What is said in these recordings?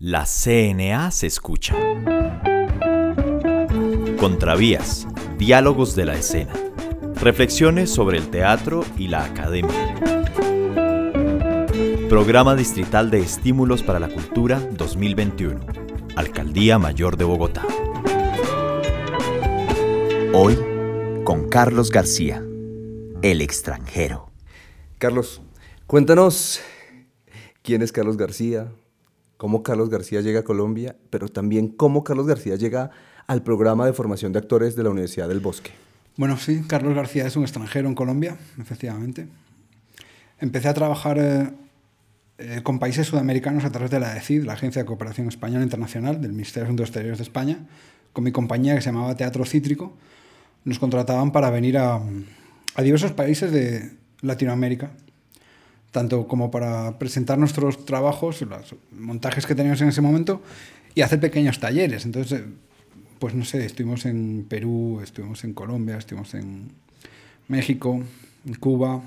La CNA se escucha. Contravías, diálogos de la escena. Reflexiones sobre el teatro y la academia. Programa Distrital de Estímulos para la Cultura 2021. Alcaldía Mayor de Bogotá. Hoy, con Carlos García, el extranjero. Carlos, cuéntanos quién es Carlos García, cómo Carlos García llega a Colombia, pero también cómo Carlos García llega al programa de formación de actores de la Universidad del Bosque. Bueno, sí, Carlos García es un extranjero en Colombia, efectivamente. Empecé a trabajar eh, eh, con países sudamericanos a través de la ECID, la Agencia de Cooperación Española Internacional del Ministerio de Asuntos Exteriores de España, con mi compañía que se llamaba Teatro Cítrico. Nos contrataban para venir a, a diversos países de Latinoamérica tanto como para presentar nuestros trabajos, los montajes que teníamos en ese momento y hacer pequeños talleres. Entonces, eh, pues no sé, estuvimos en Perú, estuvimos en Colombia, estuvimos en México, en Cuba,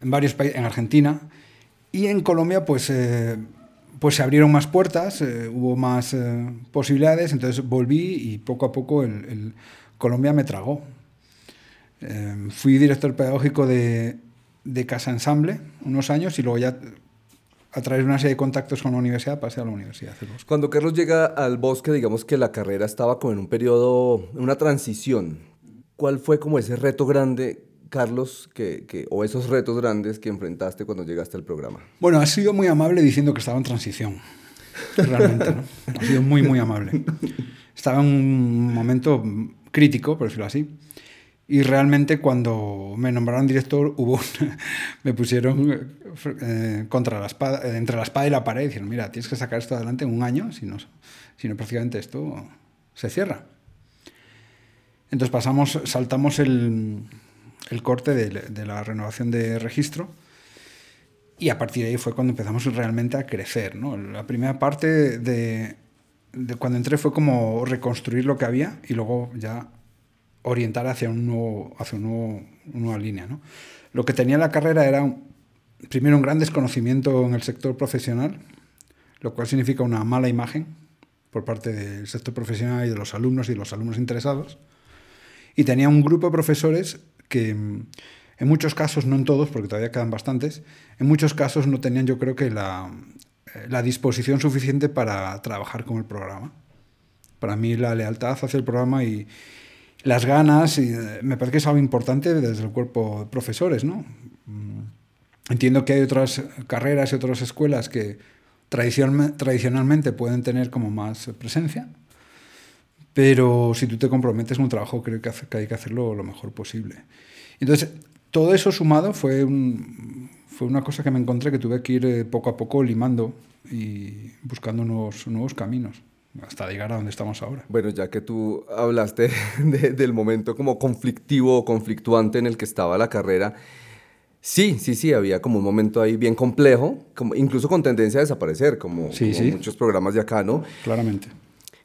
en varios países, en Argentina. Y en Colombia, pues, eh, pues se abrieron más puertas, eh, hubo más posibilidades, entonces volví y poco a poco el Colombia me tragó. fui director pedagógico de de Casa Ensamble unos años y luego ya a través de una serie de contactos con la universidad pasé a la universidad. Cuando Carlos llega al bosque, digamos que la carrera estaba como en un periodo, una transición. ¿Cuál fue como ese reto grande, Carlos, que, o esos retos grandes que enfrentaste cuando llegaste al programa? Bueno, ha sido muy amable diciendo que estaba en transición. Realmente, ¿no? Ha sido muy, muy amable. Estaba en un momento crítico, por decirlo así. Y realmente cuando me nombraron director, hubo me pusieron eh, contra la espada, eh, entre la espada y la pared y dijeron, mira, tienes que sacar esto adelante en un año, si no, si no prácticamente esto se cierra. Entonces pasamos, saltamos el, el corte de, de, la renovación de registro y a partir de ahí fue cuando empezamos realmente a crecer. ¿no? La primera parte de, de cuando entré fue como reconstruir lo que había y luego ya orientar hacia, un nuevo, hacia una nueva línea. ¿no? Lo que tenía la carrera era, primero, un gran desconocimiento en el sector profesional, lo cual significa una mala imagen por parte del sector profesional y de los alumnos y los alumnos interesados. Y tenía un grupo de profesores que, en muchos casos, no en todos, porque todavía quedan bastantes, en muchos casos no tenían, yo creo que, la, la disposición suficiente para trabajar con el programa. Para mí, la lealtad hacia el programa y, las ganas, y eh, me parece que es algo importante desde el cuerpo de profesores, ¿no? Mm, entiendo que hay otras carreras y otras escuelas que tradicionalmente pueden tener como más presencia, pero si tú te comprometes en un trabajo, creo que hay que hacerlo lo mejor posible. Entonces, todo eso sumado fue, fue una cosa que me encontré que tuve que ir eh, poco a poco limando y buscando nuevos, nuevos caminos hasta llegar a donde estamos ahora. Bueno, ya que tú hablaste del momento como conflictivo o conflictuante en el que estaba la carrera, sí, sí, sí, había como un momento ahí bien complejo, como, incluso con tendencia a desaparecer, como, muchos programas de acá, ¿no? Claramente.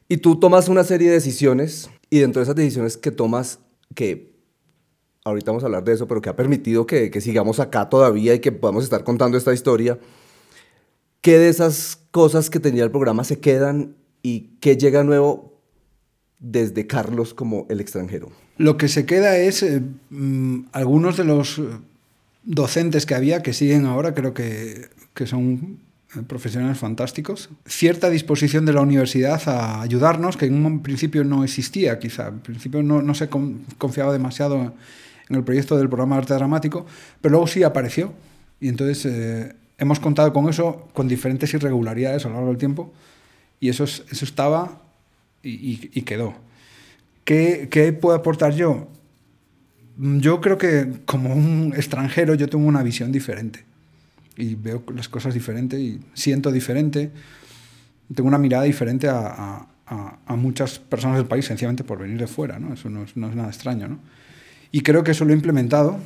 Y tú tomas una serie de decisiones y dentro de esas decisiones que tomas, que ahorita vamos a hablar de eso, pero que ha permitido que, que sigamos acá todavía y que podamos estar contando esta historia, ¿qué de esas cosas que tenía el programa se quedan y qué llega nuevo desde Carlos como el extranjero? Lo que se queda es eh, mm, algunos de los eh, docentes que había, que siguen ahora, creo que, que son eh, profesionales fantásticos, cierta disposición de la universidad a ayudarnos, que en un principio no existía, quizá. En principio no, no se confiaba demasiado en el proyecto del programa de arte dramático, pero luego sí apareció. Y entonces hemos contado con eso, con diferentes irregularidades a lo largo del tiempo, y eso, eso estaba y, quedó. ¿Qué, ¿Qué, puedo aportar yo? Yo creo que como un extranjero yo tengo una visión diferente y veo las cosas diferente y siento diferente. Tengo una mirada diferente a, a, a muchas personas del país sencillamente por venir de fuera, ¿no? Eso no es, no es nada extraño, ¿no? Y creo que eso lo he implementado,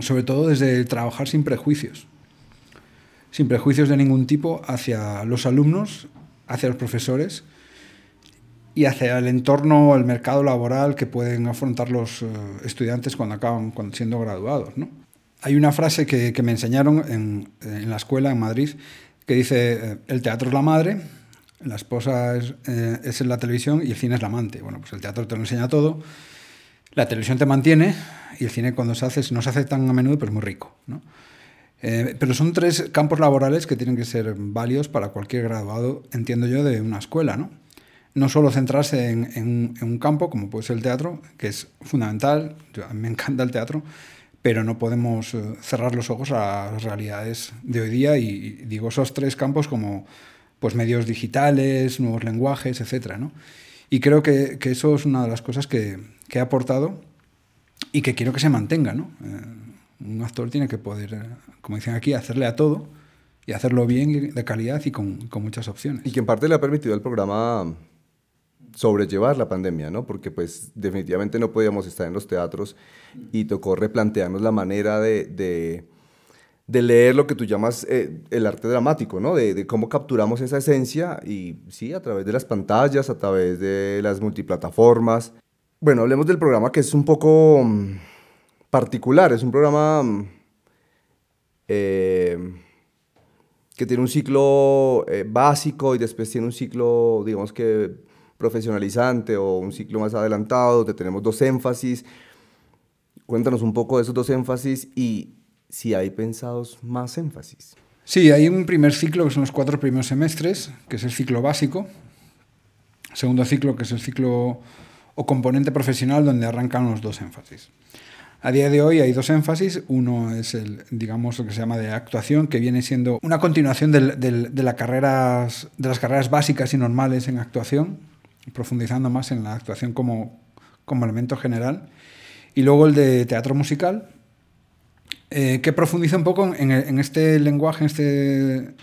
sobre todo desde trabajar sin prejuicios sin prejuicios de ningún tipo hacia los alumnos, hacia los profesores y hacia el entorno, el mercado laboral que pueden afrontar los eh, estudiantes cuando acaban siendo graduados. Hay una frase que, me enseñaron en, la escuela en Madrid que dice, eh, el teatro es la madre, la esposa es, eh, es la televisión y el cine es la amante. Bueno, pues el teatro te lo enseña todo, la televisión te mantiene y el cine cuando se hace, no se hace tan a menudo, pero es muy rico. Eh, pero son tres campos laborales que tienen que ser válidos para cualquier graduado, entiendo yo, de una escuela. No, no solo centrarse en, en, en un campo, como puede ser el teatro, que es fundamental, yo, a mí me encanta el teatro, pero no podemos eh, cerrar los ojos a las realidades de hoy día y, y digo esos tres campos como pues medios digitales, nuevos lenguajes, etcétera, ¿no? Y creo que, que, eso es una de las cosas que, que, he aportado y que quiero que se mantenga, ¿no? Eh, un actor tiene que poder, como dicen aquí, hacerle a todo y hacerlo bien, de calidad y con, con muchas opciones. Y que en parte le ha permitido al programa sobrellevar la pandemia, ¿no? Porque pues definitivamente no podíamos estar en los teatros y tocó replantearnos la manera de, de leer lo que tú llamas eh, el arte dramático, ¿no? De, cómo capturamos esa esencia y sí, a través de las pantallas, a través de las multiplataformas. Bueno, hablemos del programa que es un poco um, particular, es un programa um, eh, que tiene un ciclo eh, básico y después tiene un ciclo, digamos que profesionalizante o un ciclo más adelantado, donde tenemos dos énfasis. Cuéntanos un poco de esos dos énfasis y si hay pensados más énfasis. Sí, hay un primer ciclo que son los cuatro primeros semestres, que es el ciclo básico. Segundo ciclo, que es el ciclo o componente profesional, donde arrancan los dos énfasis. A día de hoy hay dos énfasis. Uno es el, digamos, lo que se llama de actuación, que viene siendo una continuación del, del, de, las carreras básicas y normales en actuación, profundizando más en la actuación como, como elemento general. Y luego el de teatro musical, eh, que profundiza un poco en, en, este lenguaje, en este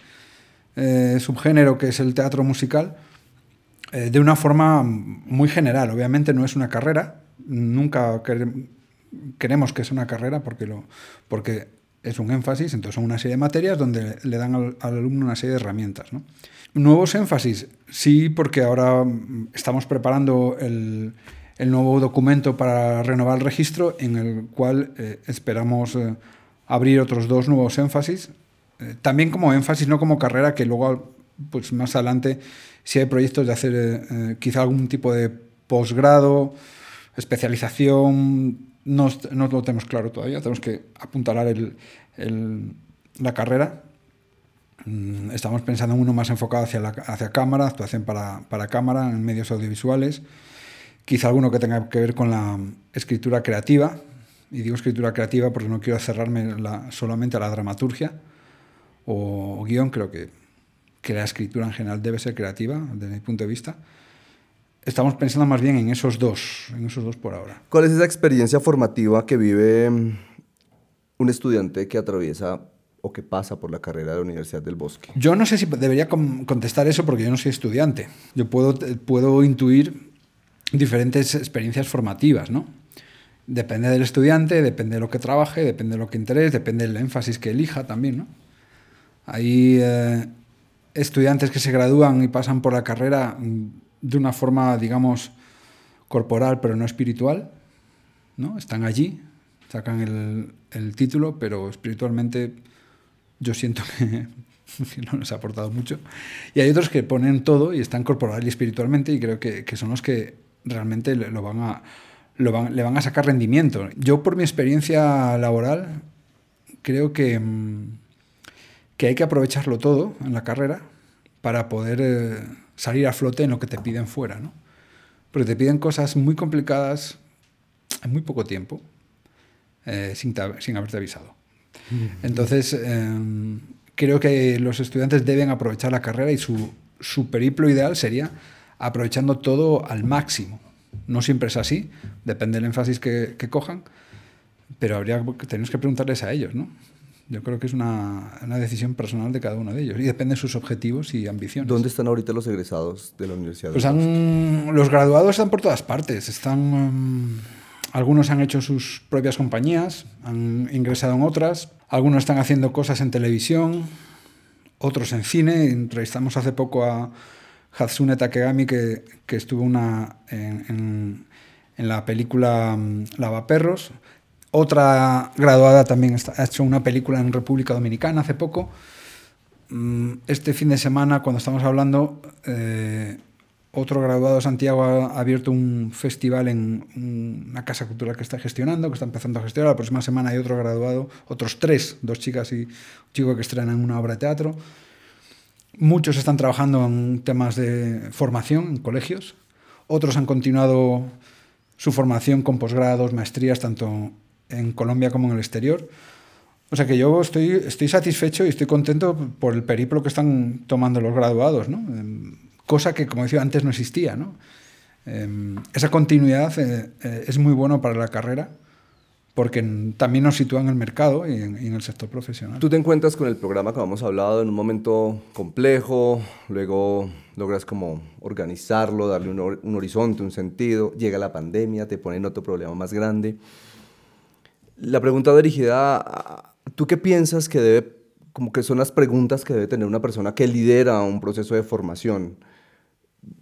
eh, subgénero que es el teatro musical, eh, de una forma muy general. Obviamente no es una carrera, nunca queremos que sea una carrera porque, lo, porque es un énfasis, entonces son una serie de materias donde le dan al, al alumno una serie de herramientas. Nuevos énfasis, sí, porque ahora estamos preparando el, el nuevo documento para renovar el registro, en el cual eh, esperamos eh, abrir otros dos nuevos énfasis, eh, también como énfasis, no como carrera, que luego, pues más adelante, si hay proyectos de hacer quizá algún tipo de posgrado, especialización, no, no, lo tenemos claro todavía, tenemos que apuntalar el, el, la carrera. Mm, estamos pensando en uno más enfocado hacia, la, hacia cámara, actuación para, para cámara, en medios audiovisuales quizá alguno que tenga que ver con la escritura creativa, y digo escritura creativa porque no quiero cerrarme la, solamente a la dramaturgia o, o guion, creo que, que, la escritura en general debe ser creativa desde mi punto de vista. Estamos pensando más bien en esos dos, en esos dos por ahora. ¿Cuál es esa experiencia formativa que vive mm, un estudiante que atraviesa o que pasa por la carrera de la Universidad del Bosque? Yo no sé si debería contestar eso porque yo no soy estudiante. Yo puedo, puedo intuir diferentes experiencias formativas, ¿no? Depende del estudiante, depende de lo que trabaje, depende de lo que interese, depende del énfasis que elija también, ¿no? Hay eh, estudiantes que se gradúan y pasan por la carrera mm, de una forma, digamos, corporal, pero no espiritual, ¿no? Están allí, sacan el, el título, pero espiritualmente yo siento que no nos ha aportado mucho. Y hay otros que ponen todo y están corporal y espiritualmente y creo que, que son los que realmente lo van a, lo van, le van a sacar rendimiento. Yo por mi experiencia laboral creo que, mm, que hay que aprovecharlo todo en la carrera para poder eh, salir a flote en lo que te piden fuera. ¿no? Porque te piden cosas muy complicadas en muy poco tiempo eh, sin, sin haberte avisado. Entonces, eh, creo que los estudiantes deben aprovechar la carrera y su, su periplo ideal sería aprovechando todo al máximo. No siempre es así, depende del énfasis que, que cojan, pero habría tenemos que preguntarles a ellos, ¿no? Yo creo que es una, una, decisión personal de cada uno de ellos y depende de sus objetivos y ambiciones. ¿Dónde están ahorita los egresados de la universidad? Pues han, los graduados están por todas partes. Están, um, algunos han hecho sus propias compañías, han ingresado en otras, algunos están haciendo cosas en televisión, otros en cine. Entrevistamos hace poco a, Hatsune Takegami, que, que estuvo una, en, en, en, la película mm, Lavaperros. Otra graduada también ha hecho una película en República Dominicana hace poco. mm, este fin de semana, cuando estamos hablando, eh, otro graduado de Santiago ha abierto un festival en una casa cultural que está gestionando, que está empezando a gestionar. La próxima semana hay otro graduado, otros tres, dos chicas y un chico que estrenan una obra de teatro. Muchos están trabajando en temas de formación en colegios. Otros han continuado su formación con posgrados, maestrías, tanto en Colombia como en el exterior. O sea que yo estoy, estoy satisfecho y estoy contento por el periplo que están tomando los graduados, ¿no? Em, cosa que, como decía antes, no existía. ¿no? Em, esa continuidad eh, eh, es muy bueno para la carrera porque también nos sitúa en el mercado y en, el sector profesional. Tú te encuentras con el programa que hemos hablado en un momento complejo, luego logras como organizarlo, darle un, un horizonte, un sentido, llega la pandemia, te ponen otro problema más grande. La pregunta dirigida a, ¿Tú qué piensas que debe, como que son las preguntas que debe tener una persona que lidera un proceso de formación?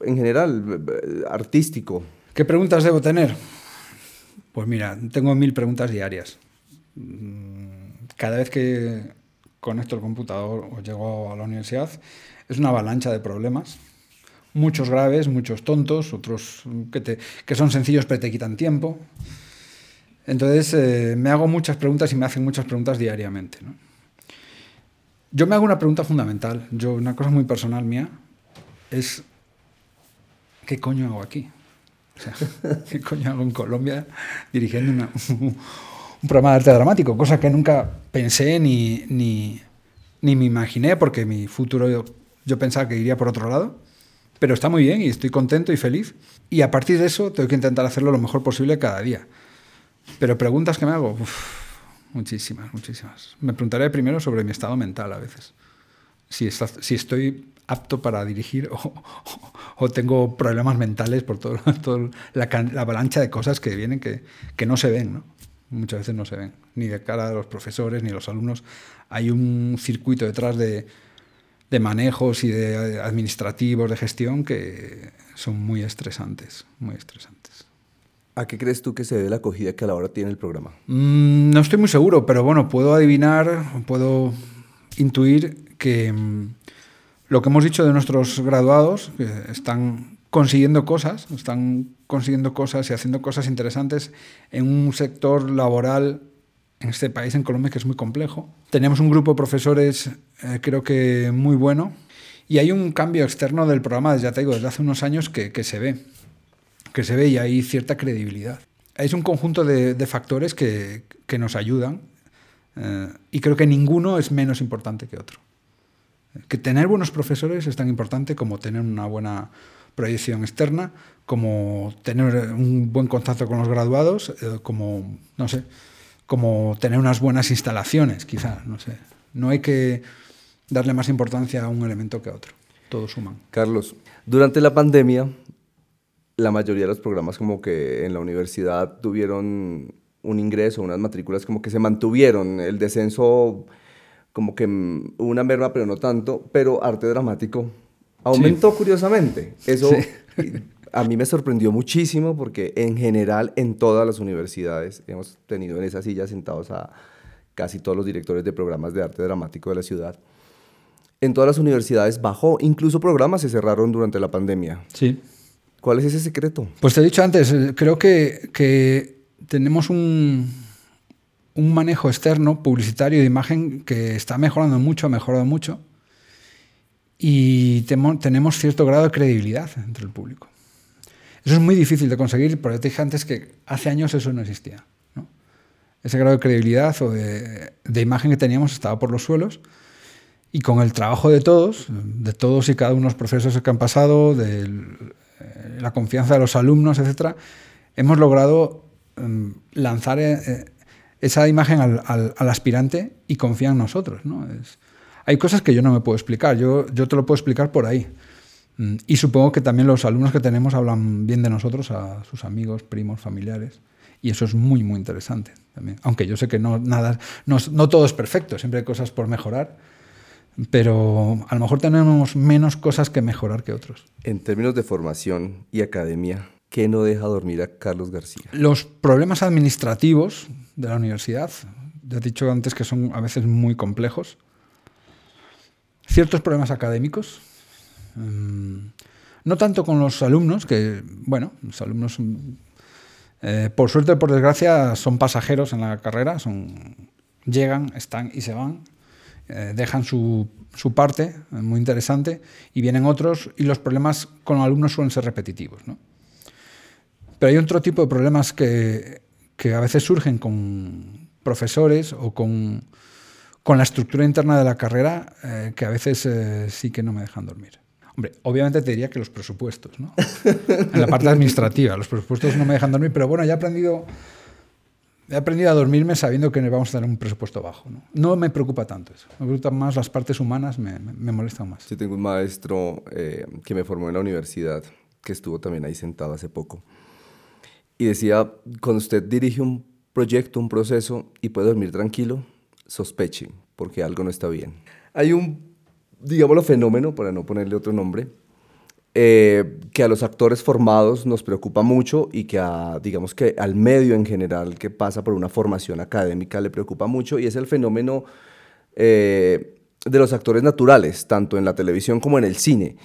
En general, artístico. ¿Qué preguntas debo tener? Pues mira, tengo mil preguntas diarias. Mm, cada vez que conecto el computador o llego a la universidad, es una avalancha de problemas. Muchos graves, muchos tontos, otros que, que son sencillos pero te quitan tiempo. Entonces eh, me hago muchas preguntas y me hacen muchas preguntas diariamente. Yo me hago una pregunta fundamental, yo, una cosa muy personal mía, es ¿qué coño hago aquí? ¿qué coño hago en Colombia dirigiendo un, programa de arte dramático? Cosa que nunca pensé ni, ni, ni me imaginé, porque mi futuro yo, yo pensaba que iría por otro lado. Pero está muy bien y estoy contento y feliz. Y a partir de eso tengo que intentar hacerlo lo mejor posible cada día. Pero preguntas que me hago, muchísimas, muchísimas. Me preguntaré primero sobre mi estado mental a veces. Si, si estoy apto para dirigir o, tengo problemas mentales por toda todo la, la, avalancha de cosas que vienen que, que no se ven, ¿no? Muchas veces no se ven, ni de cara a los profesores ni a los alumnos. Hay un circuito detrás de, de manejos y de administrativos, de gestión, que son muy estresantes, muy estresantes. ¿A qué crees tú que se debe la acogida que a la hora tiene el programa? Mm, no estoy muy seguro, pero bueno, puedo adivinar, puedo intuir que mm, lo que hemos dicho de nuestros graduados, que están consiguiendo cosas, están consiguiendo cosas y haciendo cosas interesantes en un sector laboral en este país, en Colombia, que es muy complejo. Tenemos un grupo de profesores, eh, creo que muy bueno, y hay un cambio externo del programa, ya te digo, desde hace unos años que, que se ve que se ve y hay cierta credibilidad. Es un conjunto de, factores que, nos ayudan eh, y creo que ninguno es menos importante que otro. Que tener buenos profesores es tan importante como tener una buena proyección externa, como tener un buen contacto con los graduados, eh, como, no sé, como tener unas buenas instalaciones, quizá, no sé. No hay que darle más importancia a un elemento que a otro. Todos suman. Carlos, durante la pandemia la mayoría de los programas como que en la universidad tuvieron un ingreso, unas matrículas como que se mantuvieron, el descenso como que mm, una merma, pero no tanto, pero arte dramático aumentó curiosamente. Eso a mí me sorprendió muchísimo porque en general en todas las universidades hemos tenido en esa silla sentados a casi todos los directores de programas de arte dramático de la ciudad. En todas las universidades bajó, incluso programas se cerraron durante la pandemia. Sí. ¿Cuál es ese secreto? Pues te he dicho antes, eh, creo que, tenemos un, un, manejo externo, publicitario de imagen que está mejorando mucho, ha mejorado mucho. Y tenemos cierto grado de credibilidad entre el público. Eso es muy difícil de conseguir, porque te dije antes que hace años eso no existía. Ese grado de credibilidad o de, de imagen que teníamos estaba por los suelos. Y con el trabajo de todos, de todos y cada uno de los procesos que han pasado, del la confianza de los alumnos, etcétera, hemos logrado em, lanzar eh, eh, esa imagen al, aspirante y confía en nosotros. hay cosas que yo no me puedo explicar, yo, yo te lo puedo explicar por ahí. Mm, y supongo que también los alumnos que tenemos hablan bien de nosotros a sus amigos, primos, familiares. Y eso es muy, muy interesante también. Aunque yo sé que no, nada, no, no todo es perfecto, siempre hay cosas por mejorar pero a lo mejor tenemos menos cosas que mejorar que otros. En términos de formación y academia, ¿qué no deja dormir a Carlos García? Los problemas administrativos de la universidad, ya he dicho antes que son a veces muy complejos. ciertos problemas académicos. Mm, no tanto con los alumnos, que, bueno, los alumnos, eh, por suerte o por desgracia, son pasajeros en la carrera, son, llegan, están y se van, eh, dejan su, su, parte, muy interesante, y vienen otros, y los problemas con los alumnos suelen ser repetitivos. ¿no? Pero hay otro tipo de problemas que, que a veces surgen con profesores o con, con la estructura interna de la carrera eh, que a veces eh, sí que no me dejan dormir. Hombre, obviamente te diría que los presupuestos, ¿no? en la parte administrativa, los presupuestos no me dejan dormir, pero bueno, ya he aprendido, he aprendido a dormirme sabiendo que vamos a tener un presupuesto bajo. No, me preocupa tanto eso, me preocupan más las partes humanas, me, me molestan más. Yo tengo un maestro eh, que me formó en la universidad, que estuvo también ahí sentado hace poco, y decía, cuando usted dirige un proyecto, un proceso y puede dormir tranquilo, sospeche, porque algo no está bien. Hay un, digámoslo, fenómeno, para no ponerle otro nombre, eh, que a los actores formados nos preocupa mucho y que a, digamos que al medio en general que pasa por una formación académica le preocupa mucho y es el fenómeno eh, de los actores naturales, tanto en la televisión como en el cine.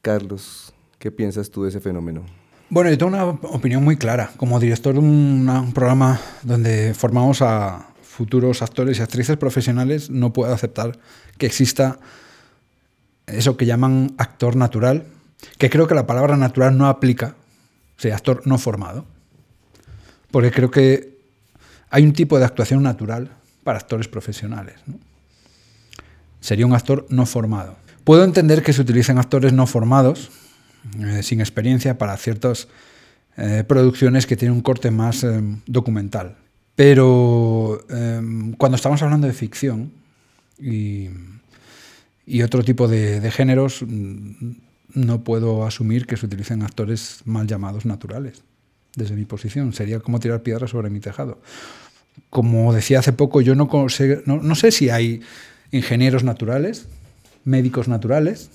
Carlos, ¿qué piensas tú de ese fenómeno? Bueno, yo tengo una opinión muy clara. Como director de un programa donde formamos a futuros actores y actrices profesionales, no puedo aceptar que exista eso que llaman actor natural, que creo que la palabra natural no aplica, o sea, actor no formado, porque creo que hay un tipo de actuación natural para actores profesionales. Sería un actor no formado. Puedo entender que se utilicen actores no formados, eh, sin experiencia para ciertas eh, producciones que tienen un corte más eh, documental. Pero cuando estamos hablando de ficción y, otro tipo de, géneros, mm, no puedo asumir que se utilicen actores mal llamados naturales, desde mi posición. Sería como tirar piedras sobre mi tejado. Como decía hace poco, yo no, sé si hay ingenieros naturales, médicos naturales,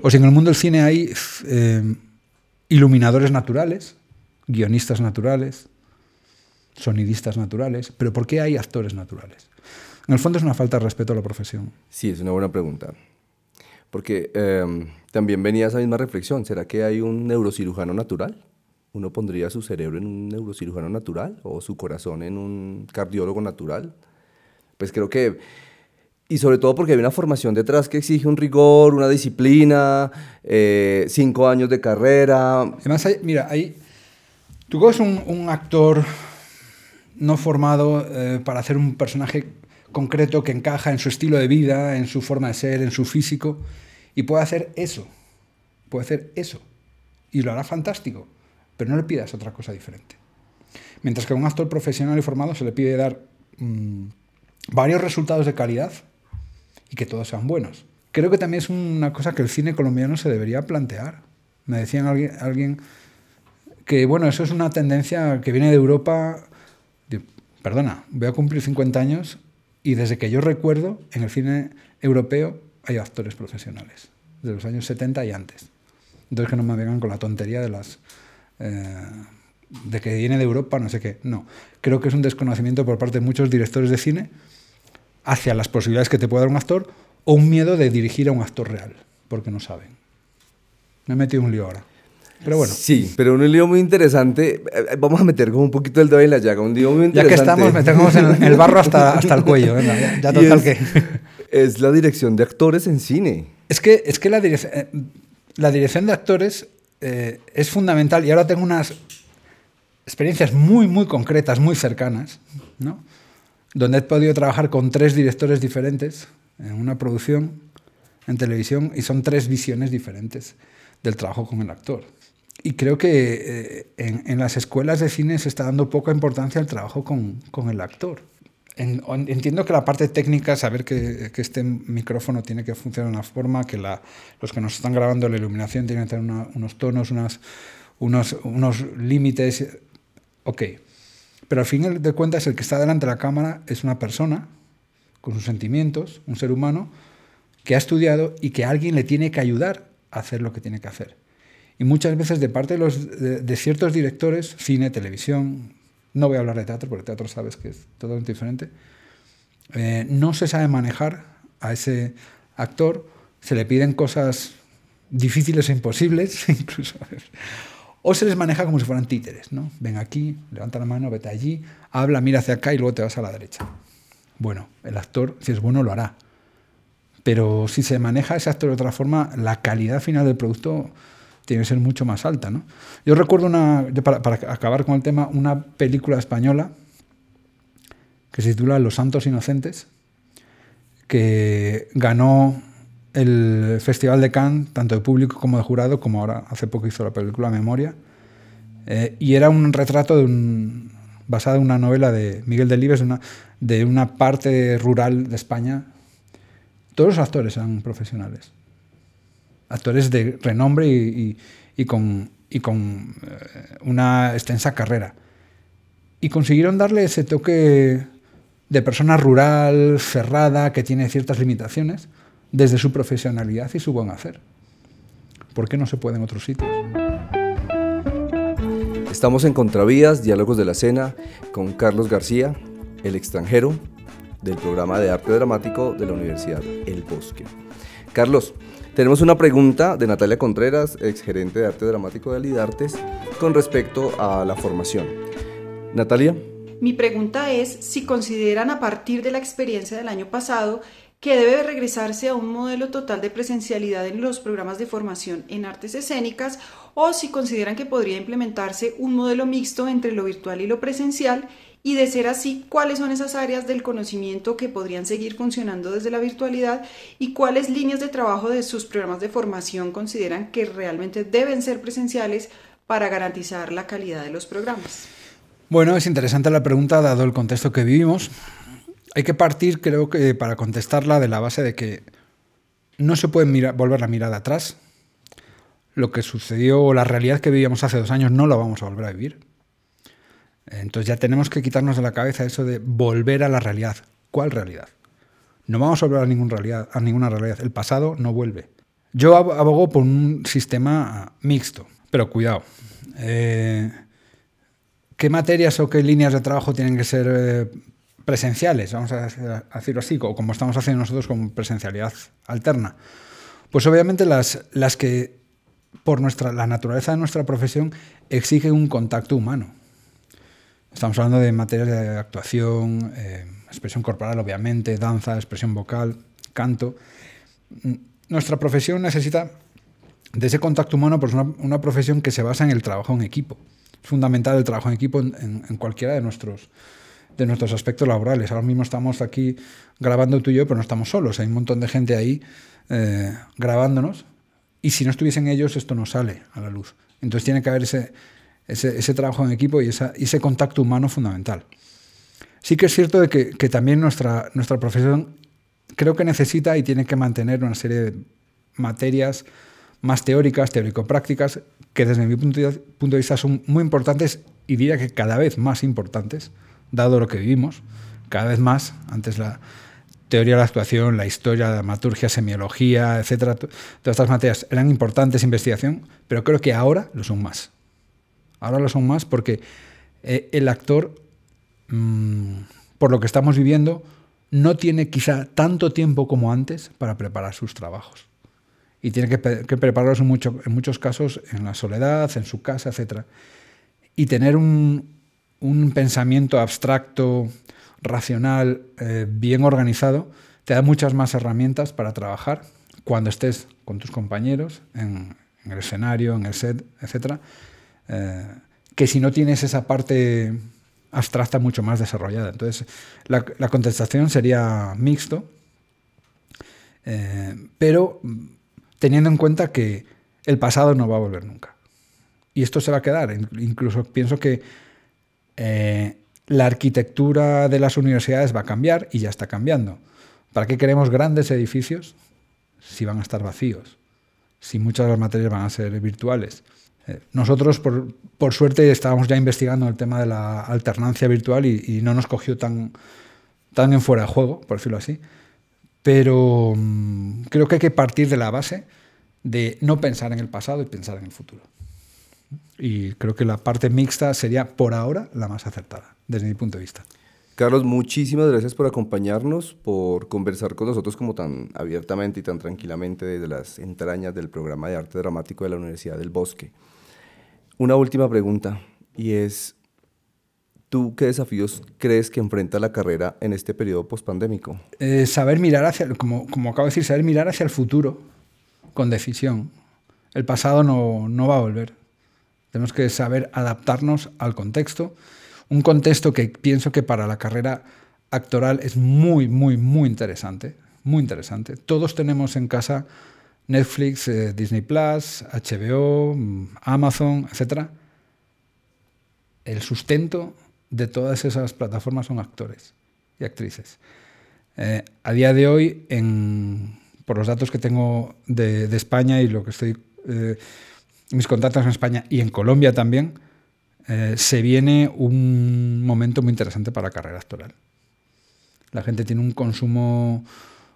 o si en el mundo del cine hay eh, iluminadores naturales, guionistas naturales, sonidistas naturales, pero ¿por qué hay actores naturales? En el fondo es una falta de respeto a la profesión. Sí, es una buena pregunta. Porque em, también venía esa misma reflexión, ¿será que hay un neurocirujano natural? ¿Uno pondría su cerebro en un neurocirujano natural o su corazón en un cardiólogo natural? Pues creo que y sobre todo porque hay una formación detrás que exige un rigor, una disciplina, eh, cinco años de carrera. Además, mira, hay, tú un, un actor no formado eh, para hacer un personaje concreto que encaja en su estilo de vida, en su forma de ser, en su físico, y puede hacer eso, puede hacer eso, y lo hará fantástico, pero no le pidas otra cosa diferente. Mientras que a un actor profesional y formado se le pide dar mm, varios resultados de calidad, y que todos sean buenos. Creo que también es una cosa que el cine colombiano se debería plantear. Me decían alguien, que, bueno, eso es una tendencia que viene de Europa. perdona, voy a cumplir 50 años y desde que yo recuerdo, en el cine europeo hay actores profesionales, de los años 70 y antes. Entonces que no me vengan con la tontería de las... Eh, de que viene de Europa, no sé qué. No, creo que es un desconocimiento por parte de muchos directores de cine hacia las posibilidades que te puede dar un actor o un miedo de dirigir a un actor real, porque no saben. Me he metido un lío ahora. Pero bueno. Sí, pero un lío muy interesante. Eh, eh, vamos a meter como un poquito el dedo en la llaga. Un lío muy interesante. Ya que estamos, metemos en el barro hasta, hasta el cuello. ya, ya total es, que. es la dirección de actores en cine. Es que, es que la, dirección, eh, la dirección de actores eh, es fundamental. Y ahora tengo unas experiencias muy, muy concretas, muy cercanas, ¿no? donde he podido trabajar con tres directores diferentes en una producción en televisión y son tres visiones diferentes del trabajo con el actor. Y creo que eh, en, las escuelas de cine se está dando poca importancia al trabajo con, con el actor. entiendo que la parte técnica, saber que, que, este micrófono tiene que funcionar de una forma, que la, los que nos están grabando la iluminación tienen que tener una, unos tonos, unas, unos, unos límites. Ok, pero al fin de cuentas, el que está delante de la cámara es una persona con sus sentimientos, un ser humano, que ha estudiado y que alguien le tiene que ayudar a hacer lo que tiene que hacer. Y muchas veces de parte de, los, de, ciertos directores, cine, televisión, no voy a hablar de teatro, porque teatro sabes que es totalmente diferente, eh, no se sabe manejar a ese, actor, se le piden cosas difíciles e imposibles, incluso. O se les maneja como si fueran títeres, ¿no? Ven aquí, levanta la mano, vete allí, habla, mira hacia acá y luego te vas a la derecha. Bueno, el actor, si es bueno, lo hará. Pero si se maneja ese actor de otra forma, la calidad final del producto tiene que ser mucho más alta. ¿no? Yo recuerdo una, para, acabar con el tema, una película española que se titula Los Santos Inocentes, que ganó el Festival de Cannes, tanto de público como de jurado, como ahora hace poco hizo la película Memoria. Eh, y era un retrato de un, basado en una novela de Miguel Delibes, de una parte rural de España. Todos los actores eran profesionales. Actores de renombre y, y, y con, y con eh, una extensa carrera. Y consiguieron darle ese toque de persona rural, cerrada, que tiene ciertas limitaciones, desde su profesionalidad y su buen hacer. ¿Por qué no se puede en otros sitios? Estamos en Contravías, Diálogos de la Cena, con Carlos García, el extranjero del programa de arte dramático de la Universidad El Bosque. Carlos, tenemos una pregunta de Natalia Contreras, exgerente de arte dramático de Alidartes, con respecto a la formación. Natalia. Mi pregunta es si consideran a partir de la experiencia del año pasado que debe regresarse a un modelo total de presencialidad en los programas de formación en artes escénicas o si consideran que podría implementarse un modelo mixto entre lo virtual y lo presencial y de ser así, cuáles son esas áreas del conocimiento que podrían seguir funcionando desde la virtualidad y cuáles líneas de trabajo de sus programas de formación consideran que realmente deben ser presenciales para garantizar la calidad de los programas. Bueno, es interesante la pregunta dado el contexto que vivimos. Hay que partir, creo que, para contestarla de la base de que no se puede volver la mirada atrás. Lo que sucedió o la realidad que vivíamos hace dos años no la vamos a volver a vivir. Entonces ya tenemos que quitarnos de la cabeza eso de volver a la realidad. ¿Cuál realidad? No vamos a volver a, ninguna realidad, a ninguna realidad. El pasado no vuelve. Yo abogo por un sistema mixto, pero cuidado. Eh, ¿Qué materias o qué líneas de trabajo tienen que ser eh, presenciales, vamos a decirlo así, o como estamos haciendo nosotros con presencialidad alterna? Pues obviamente las, las que por nuestra, la naturaleza de nuestra profesión exigen un contacto humano. Estamos hablando de materias de actuación, eh, expresión corporal, obviamente, danza, expresión vocal, canto. Nuestra profesión necesita de ese contacto humano, pues una, una profesión que se basa en el trabajo en equipo. Es fundamental el trabajo en equipo en, en, en cualquiera de nuestros, de nuestros aspectos laborales. Ahora mismo estamos aquí grabando tú y yo, pero no estamos solos. Hay un montón de gente ahí eh, grabándonos y si no estuviesen ellos esto no sale a la luz. Entonces tiene que haber ese, ese, ese trabajo en equipo y, esa, y, ese contacto humano fundamental. Sí que es cierto de que, que, también nuestra, nuestra profesión creo que necesita y tiene que mantener una serie de materias más teóricas, teórico-prácticas, que desde mi punto de, vista son muy importantes y diría que cada vez más importantes dado lo que vivimos, cada vez más, antes la teoría de la actuación, la historia, la dramaturgia, semiología, etcétera, todas estas materias eran importantes investigación, pero creo que ahora lo son más. Ahora lo son más porque eh, el actor, mmm, por lo que estamos viviendo, no tiene quizá tanto tiempo como antes para preparar sus trabajos. Y tiene que, prepararlos en, mucho, en muchos casos en la soledad, en su casa, etcétera. Y tener un, pensamiento abstracto, racional, eh, bien organizado, te da muchas más herramientas para trabajar cuando estés con tus compañeros en, en el escenario, en el set, etc. Eh, que si no tienes esa parte abstracta mucho más desarrollada. Entonces, la, contestación sería mixto, eh, pero teniendo en cuenta que el pasado no va a volver nunca. Y esto se va a quedar. Incluso pienso que eh, la arquitectura de las universidades va a cambiar y ya está cambiando. ¿Para qué queremos grandes edificios si van a estar vacíos? Si muchas de las materias van a ser virtuales. Nosotros, por, por, suerte, estábamos ya investigando el tema de la alternancia virtual y, y, no nos cogió tan, tan en fuera de juego, por decirlo así. Pero mmm, creo que hay que partir de la base de no pensar en el pasado y pensar en el futuro. Y creo que la parte mixta sería por ahora la más acertada, desde mi punto de vista. Carlos, muchísimas gracias por acompañarnos, por conversar con nosotros como tan abiertamente y tan tranquilamente desde las entrañas del programa de arte dramático de la Universidad del Bosque. Una última pregunta y es, ¿tú qué desafíos crees que enfrenta la carrera en este periodo pospandémico? Eh, saber mirar hacia, como, como acabo de decir, saber mirar hacia el futuro con decisión. El pasado no, no va a volver. Tenemos que saber adaptarnos al contexto un contexto que pienso que para la carrera actoral es muy, muy, muy interesante. Muy interesante. Todos tenemos en casa Netflix, eh, Disney Plus, HBO, Amazon, etc. El sustento de todas esas plataformas son actores y actrices. Eh, a día de hoy, por los datos que tengo de, España y lo que estoy, eh, mis contactos en España y en Colombia también, se viene un momento muy interesante para la carrera actoral. La gente tiene un consumo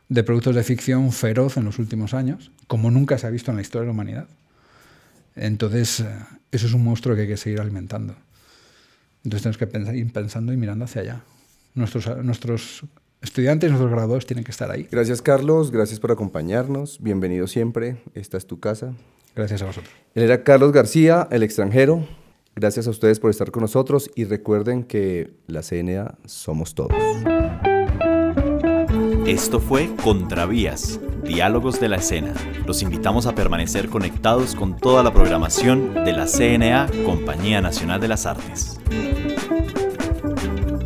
de productos de ficción feroz en los últimos años, como nunca se ha visto en la historia de la humanidad. Entonces, eh, eso es un monstruo que hay que seguir alimentando. Entonces tenemos que ir pensando y mirando hacia allá. Nuestros, nuestros estudiantes, nuestros graduados tienen que estar ahí. Gracias Carlos, gracias por acompañarnos. Bienvenido siempre, esta es tu casa. Gracias a vosotros. Él era Carlos García, el extranjero, Gracias a ustedes por estar con nosotros y recuerden que la CNA somos todos. Esto fue Contravías, Diálogos de la Escena. Los invitamos a permanecer conectados con toda la programación de la CNA, Compañía Nacional de las Artes.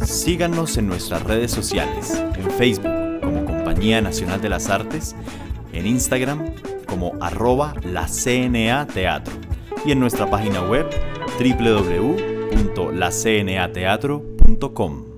Síganos en nuestras redes sociales, en Facebook como Compañía Nacional de las Artes, en Instagram como arroba la CNA Teatro y en nuestra página web www.lacnateatro.com.